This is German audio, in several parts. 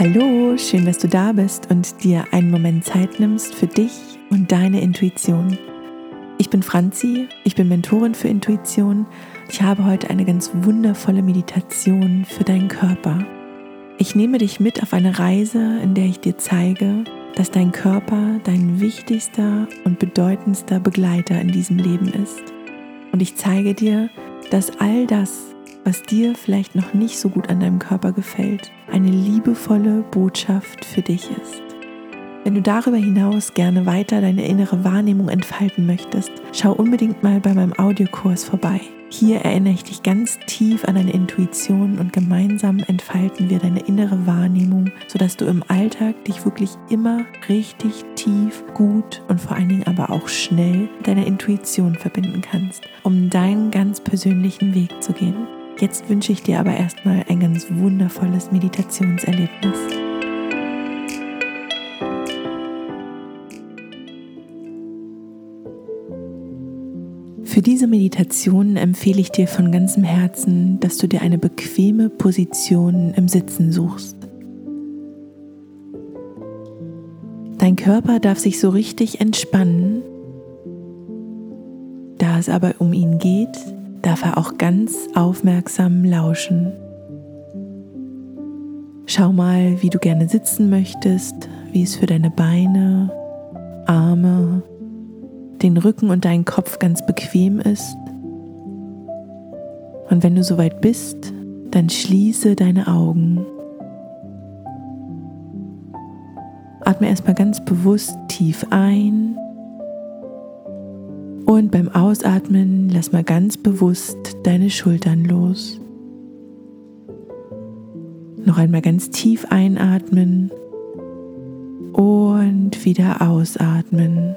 Hallo, schön, dass du da bist und dir einen Moment Zeit nimmst für dich und deine Intuition. Ich bin Franzi, ich bin Mentorin für Intuition. Ich habe heute eine ganz wundervolle Meditation für deinen Körper. Ich nehme dich mit auf eine Reise, in der ich dir zeige, dass dein Körper dein wichtigster und bedeutendster Begleiter in diesem Leben ist. Und ich zeige dir, dass all das, was dir vielleicht noch nicht so gut an deinem Körper gefällt, eine liebevolle Botschaft für dich ist. Wenn du darüber hinaus gerne weiter deine innere Wahrnehmung entfalten möchtest, schau unbedingt mal bei meinem Audiokurs vorbei. Hier erinnere ich dich ganz tief an deine Intuition und gemeinsam entfalten wir deine innere Wahrnehmung, sodass du im Alltag dich wirklich immer richtig tief, gut und vor allen Dingen aber auch schnell mit deiner Intuition verbinden kannst, um deinen ganz persönlichen Weg zu gehen. Jetzt wünsche ich dir aber erstmal ein ganz wundervolles Meditationserlebnis. Für diese Meditation empfehle ich dir von ganzem Herzen, dass du dir eine bequeme Position im Sitzen suchst. Dein Körper darf sich so richtig entspannen. Da es aber um ihn geht, darf er auch ganz aufmerksam lauschen. Schau mal, wie du gerne sitzen möchtest, wie es für deine Beine, Arme, den Rücken und deinen Kopf ganz bequem ist. Und wenn du soweit bist, dann schließe deine Augen. Atme erstmal ganz bewusst tief ein und beim Ausatmen lass mal ganz bewusst deine Schultern los. Noch einmal ganz tief einatmen und wieder ausatmen.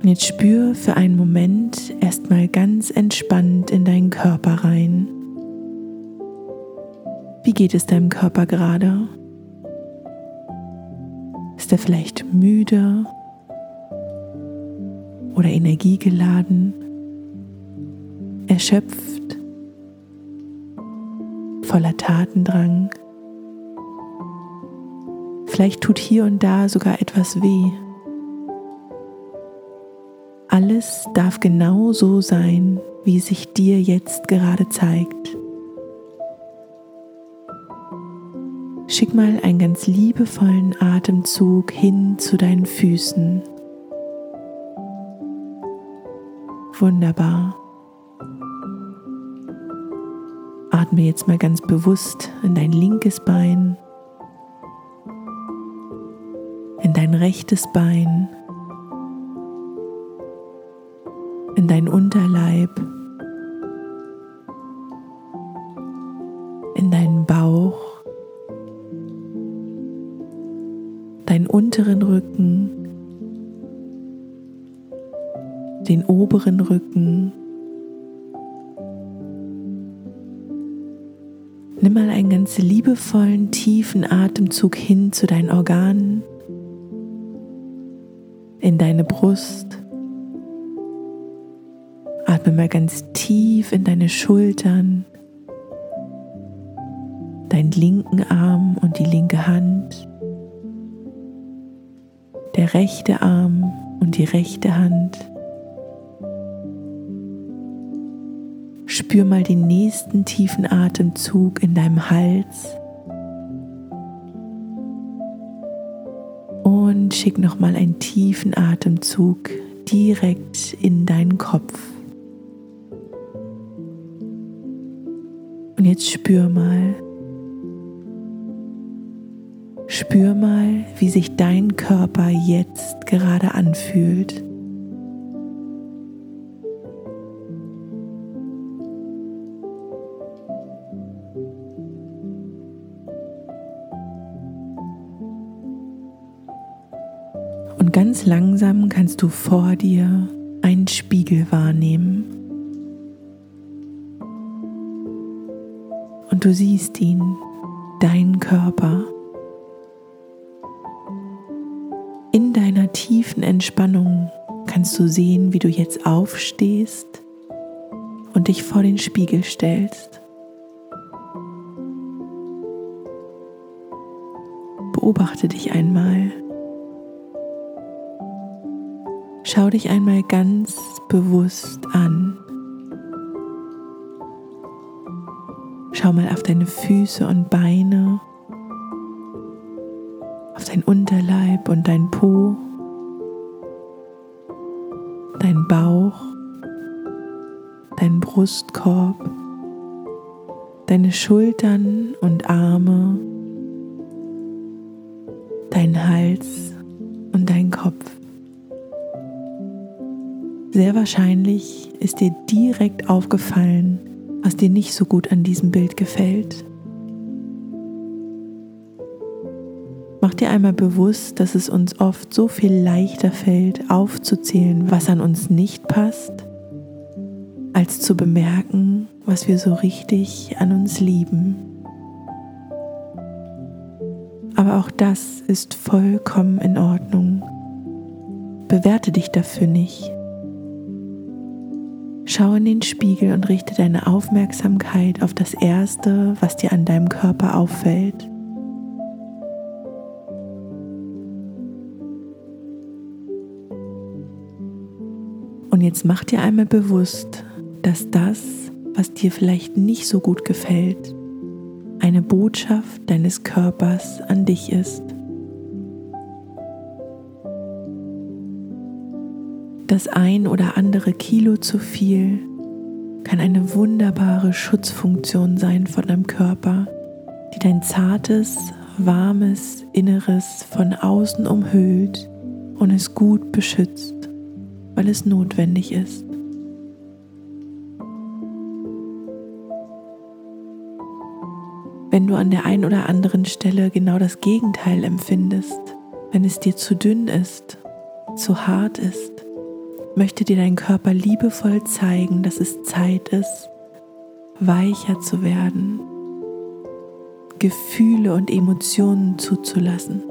Und jetzt spür für einen Moment erstmal ganz entspannt in deinen Körper rein. Wie geht es deinem Körper gerade? Ist er vielleicht müde oder energiegeladen, erschöpft, voller Tatendrang? Vielleicht tut hier und da sogar etwas weh. Alles darf genau so sein, wie sich dir jetzt gerade zeigt. Schick mal einen ganz liebevollen Atemzug hin zu deinen Füßen. Wunderbar. Atme jetzt mal ganz bewusst in dein linkes Bein, in dein rechtes Bein liebevollen, tiefen Atemzug hin zu deinen Organen, in deine Brust, Atme mal ganz tief in deine Schultern, deinen linken Arm und die linke Hand, der rechte Arm und die rechte Hand. Spür mal den nächsten tiefen Atemzug in deinem Hals. Schick noch mal einen tiefen Atemzug direkt in deinen Kopf. Und jetzt spür mal, spür mal, wie sich dein Körper jetzt gerade anfühlt. Ganz langsam kannst du vor dir einen Spiegel wahrnehmen. und du siehst ihn, deinen Körper. In deiner tiefen Entspannung kannst du sehen, wie du jetzt aufstehst und dich vor den Spiegel stellst. beobachte dich einmal. Schau dich einmal ganz bewusst an. Schau mal auf deine Füße und Beine, auf dein Unterleib und dein Po, dein Bauch, dein Brustkorb, deine Schultern und Arme, dein Hals und dein Kopf. Sehr wahrscheinlich ist dir direkt aufgefallen, was dir nicht so gut an diesem Bild gefällt. Mach dir einmal bewusst, dass es uns oft so viel leichter fällt, aufzuzählen, was an uns nicht passt, als zu bemerken, was wir so richtig an uns lieben. Aber auch das ist vollkommen in Ordnung. Bewerte dich dafür nicht. Schau in den Spiegel und richte deine Aufmerksamkeit auf das Erste, was dir an deinem Körper auffällt. Und jetzt mach dir einmal bewusst, dass das, was dir vielleicht nicht so gut gefällt, eine Botschaft deines Körpers an dich ist. Das ein oder andere Kilo zu viel kann eine wunderbare Schutzfunktion sein von deinem Körper, die dein zartes, warmes Inneres von außen umhüllt und es gut beschützt, weil es notwendig ist. Wenn du an der einen oder anderen Stelle genau das Gegenteil empfindest, wenn es dir zu dünn ist, zu hart ist, möchte dir dein Körper liebevoll zeigen, dass es Zeit ist, weicher zu werden, Gefühle und Emotionen zuzulassen.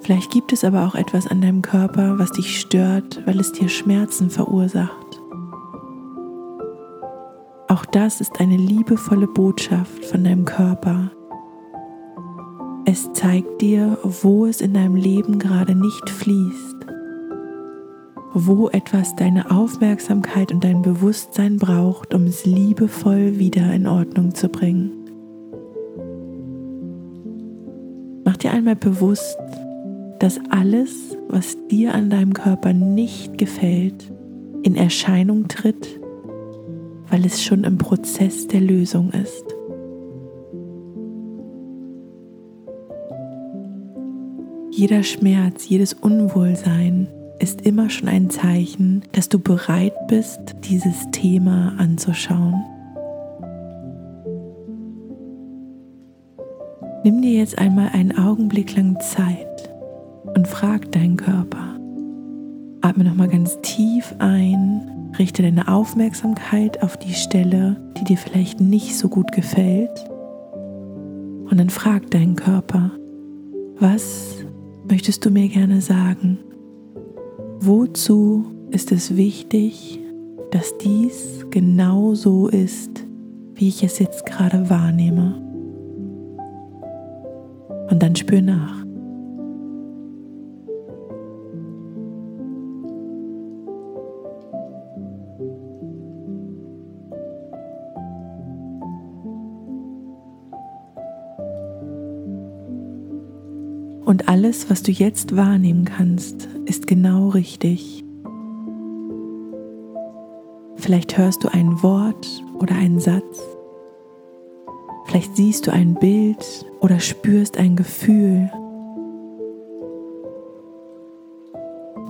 Vielleicht gibt es aber auch etwas an deinem Körper, was dich stört, weil es dir Schmerzen verursacht. Auch das ist eine liebevolle Botschaft von deinem Körper, es zeigt dir, wo es in deinem Leben gerade nicht fließt, wo etwas deine Aufmerksamkeit und dein Bewusstsein braucht, um es liebevoll wieder in Ordnung zu bringen. Mach dir einmal bewusst, dass alles, was dir an deinem Körper nicht gefällt, in Erscheinung tritt, weil es schon im Prozess der Lösung ist. Jeder Schmerz, jedes Unwohlsein ist immer schon ein Zeichen, dass du bereit bist, dieses Thema anzuschauen. Nimm dir jetzt einmal einen Augenblick lang Zeit und frag deinen Körper. Atme nochmal ganz tief ein, richte deine Aufmerksamkeit auf die Stelle, die dir vielleicht nicht so gut gefällt. Und dann frag deinen Körper, was möchtest du mir gerne sagen, wozu ist es wichtig, dass dies genau so ist, wie ich es jetzt gerade wahrnehme? Und dann spür nach. Alles, was du jetzt wahrnehmen kannst, ist genau richtig. Vielleicht hörst du ein Wort oder einen Satz. Vielleicht siehst du ein Bild oder spürst ein Gefühl.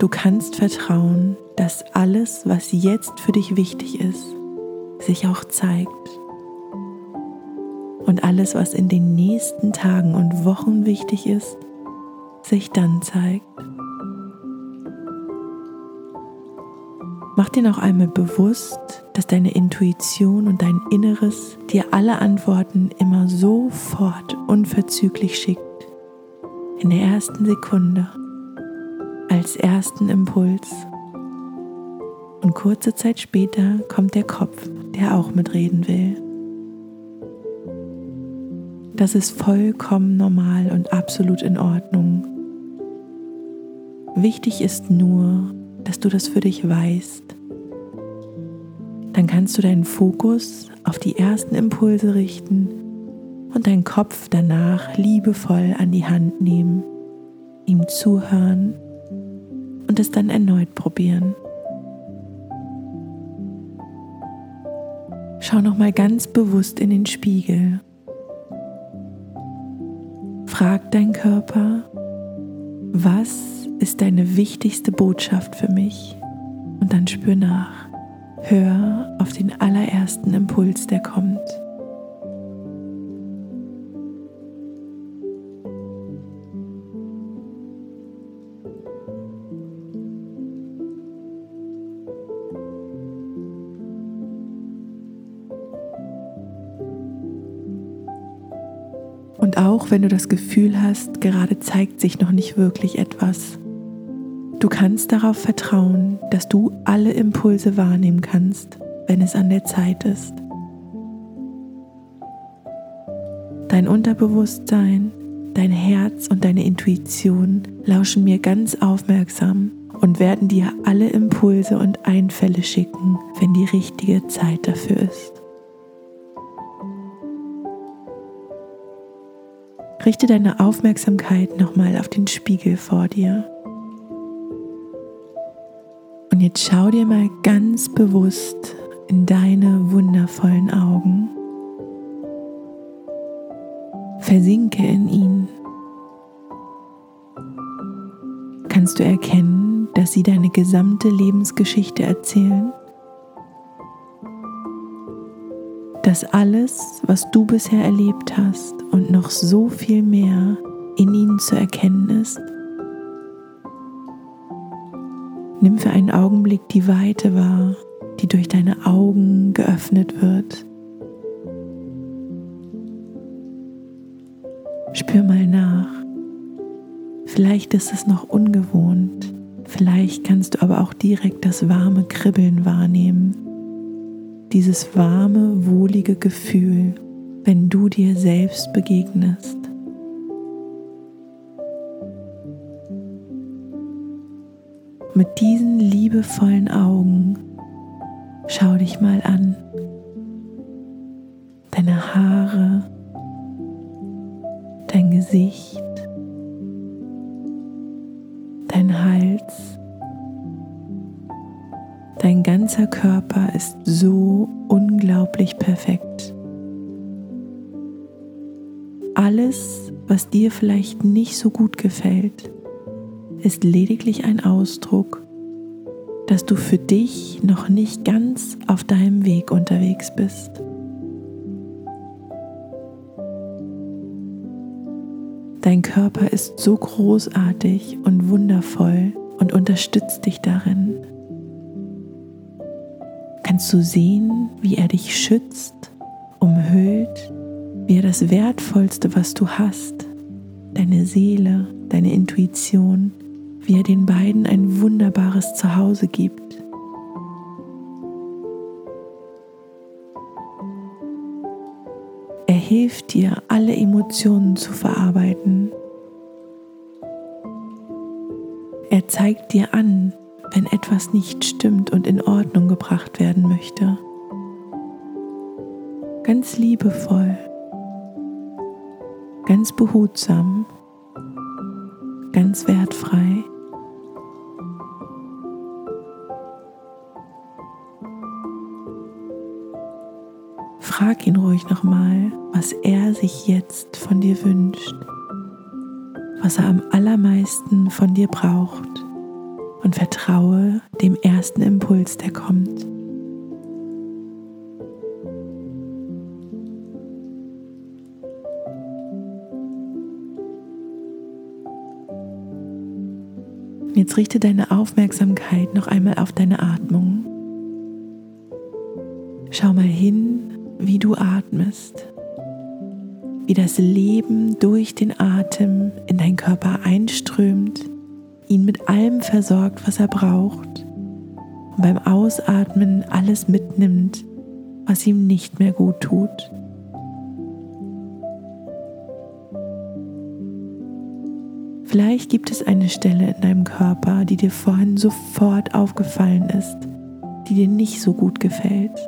Du kannst vertrauen, dass alles, was jetzt für dich wichtig ist, sich auch zeigt. Und alles, was in den nächsten Tagen und Wochen wichtig ist, sich dann zeigt. Mach dir noch einmal bewusst, dass deine Intuition und dein Inneres dir alle Antworten immer sofort unverzüglich schickt. In der ersten Sekunde, als ersten Impuls. Und kurze Zeit später kommt der Kopf, der auch mitreden will. Das ist vollkommen normal und absolut in Ordnung. Wichtig ist nur, dass du das für dich weißt. Dann kannst du deinen Fokus auf die ersten Impulse richten und deinen Kopf danach liebevoll an die Hand nehmen, ihm zuhören und es dann erneut probieren. Schau noch mal ganz bewusst in den Spiegel. Frag dein Körper, was ist deine wichtigste Botschaft für mich? Und dann spür nach. Hör auf den allerersten Impuls, der kommt. Und auch wenn du das Gefühl hast, gerade zeigt sich noch nicht wirklich etwas, du kannst darauf vertrauen, dass du alle Impulse wahrnehmen kannst, wenn es an der Zeit ist. Dein Unterbewusstsein, dein Herz und deine Intuition lauschen mir ganz aufmerksam und werden dir alle Impulse und Einfälle schicken, wenn die richtige Zeit dafür ist. Richte deine Aufmerksamkeit nochmal auf den Spiegel vor dir. Und jetzt schau dir mal ganz bewusst in deine wundervollen Augen. Versinke in ihn. Kannst du erkennen, dass sie deine gesamte Lebensgeschichte erzählen? dass alles, was du bisher erlebt hast und noch so viel mehr in ihnen zu erkennen ist. Nimm für einen Augenblick die Weite wahr, die durch deine Augen geöffnet wird. Spür mal nach. Vielleicht ist es noch ungewohnt. Vielleicht kannst du aber auch direkt das warme Kribbeln wahrnehmen dieses warme, wohlige Gefühl, wenn du dir selbst begegnest. Mit diesen liebevollen Augen schau dich mal an. Deine Haare, dein Gesicht, dein Hals, Dein ganzer Körper ist so unglaublich perfekt. Alles, was dir vielleicht nicht so gut gefällt, ist lediglich ein Ausdruck, dass du für dich noch nicht ganz auf deinem Weg unterwegs bist. Dein Körper ist so großartig und wundervoll und unterstützt dich darin, kannst du sehen, wie er dich schützt, umhüllt, wie er das Wertvollste, was du hast, deine Seele, deine Intuition, wie er den beiden ein wunderbares Zuhause gibt. Er hilft dir, alle Emotionen zu verarbeiten. Er zeigt dir an, wenn etwas nicht stimmt und in Ordnung gebracht werden möchte. Ganz liebevoll, ganz behutsam, Frag ihn ruhig nochmal, was er sich jetzt von dir wünscht, was er am allermeisten von dir braucht und vertraue dem ersten Impuls, der kommt. Jetzt richte deine Aufmerksamkeit noch einmal auf deine Atmung. Schau mal hin, wie du atmest, wie das Leben durch den Atem in deinen Körper einströmt, ihn mit allem versorgt, was er braucht und beim Ausatmen alles mitnimmt, was ihm nicht mehr gut tut. Vielleicht gibt es eine Stelle in deinem Körper, die dir vorhin sofort aufgefallen ist, die dir nicht so gut gefällt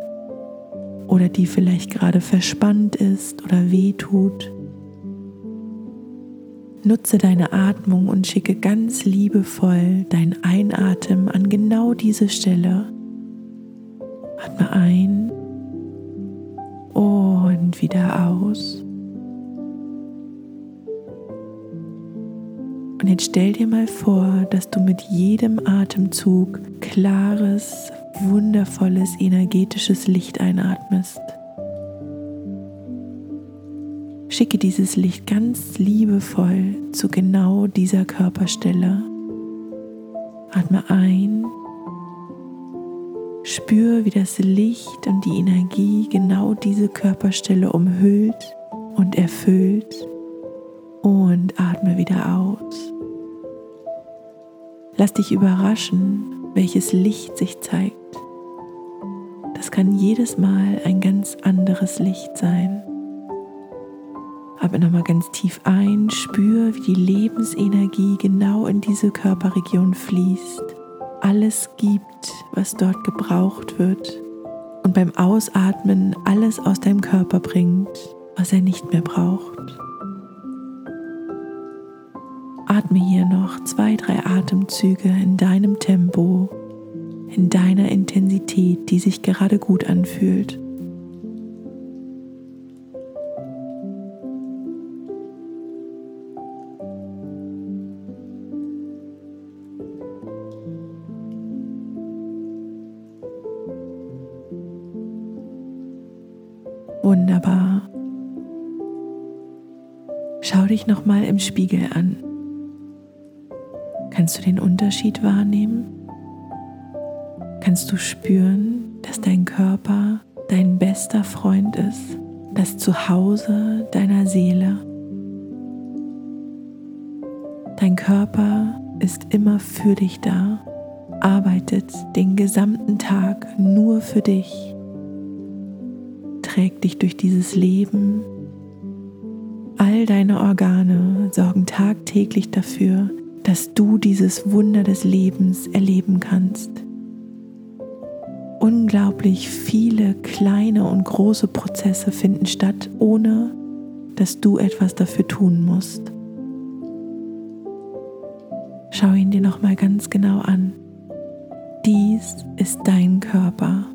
oder die vielleicht gerade verspannt ist oder weh tut. Nutze deine Atmung und schicke ganz liebevoll dein Einatmen an genau diese Stelle. Atme ein und wieder aus. Und jetzt stell dir mal vor, dass du mit jedem Atemzug klares, wundervolles, energetisches Licht einatmest. Schicke dieses Licht ganz liebevoll zu genau dieser Körperstelle. Atme ein. Spür, wie das Licht und die Energie genau diese Körperstelle umhüllt und erfüllt. Und atme wieder aus. Lass dich überraschen, welches Licht sich zeigt. Das kann jedes Mal ein ganz anderes Licht sein. Atme nochmal ganz tief ein, spür, wie die Lebensenergie genau in diese Körperregion fließt, alles gibt, was dort gebraucht wird und beim Ausatmen alles aus deinem Körper bringt, was er nicht mehr braucht. Noch zwei, drei Atemzüge in deinem Tempo, in deiner Intensität, die sich gerade gut anfühlt. Wunderbar. Schau dich noch mal im Spiegel an. Kannst du den Unterschied wahrnehmen? Kannst du spüren, dass dein Körper dein bester Freund ist, das Zuhause deiner Seele? Dein Körper ist immer für dich da, arbeitet den gesamten Tag nur für dich trägt dich durch dieses Leben. All deine Organe sorgen tagtäglich dafür, dass du dieses Wunder des Lebens erleben kannst. Unglaublich viele kleine und große Prozesse finden statt, ohne dass du etwas dafür tun musst. Schau ihn dir noch mal ganz genau an. Dies ist dein Körper.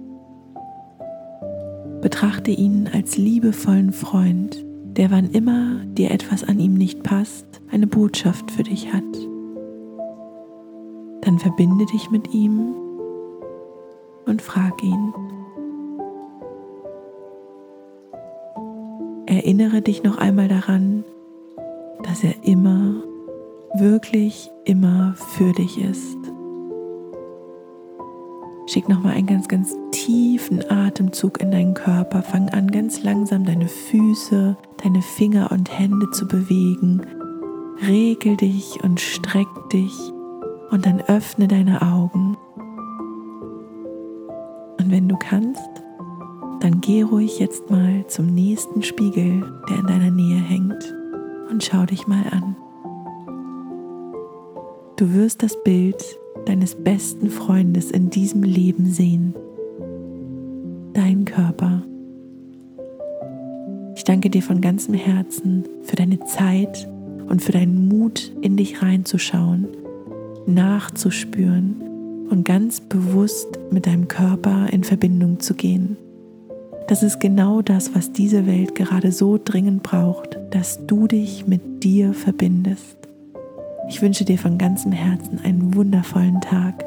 Betrachte ihn als liebevollen Freund, der wann immer dir etwas an ihm nicht passt, eine Botschaft für dich hat. Dann verbinde dich mit ihm und frag ihn. Erinnere dich noch einmal daran, dass er immer, wirklich immer für dich ist. Schick nochmal einen ganz, ganz tiefen Atemzug in deinen Körper. Fang an, ganz langsam deine Füße, deine Finger und Hände zu bewegen. Regel dich und streck dich und dann öffne deine Augen. Und wenn du kannst, dann geh ruhig jetzt mal zum nächsten Spiegel, der in deiner Nähe hängt, und schau dich mal an. Du wirst das Bild deines besten Freundes in diesem Leben sehen. Dein Körper. Ich danke dir von ganzem Herzen für deine Zeit und für deinen Mut, in dich reinzuschauen, nachzuspüren und ganz bewusst mit deinem Körper in Verbindung zu gehen. Das ist genau das, was diese Welt gerade so dringend braucht, dass du dich mit dir verbindest. Ich wünsche dir von ganzem Herzen einen wundervollen Tag.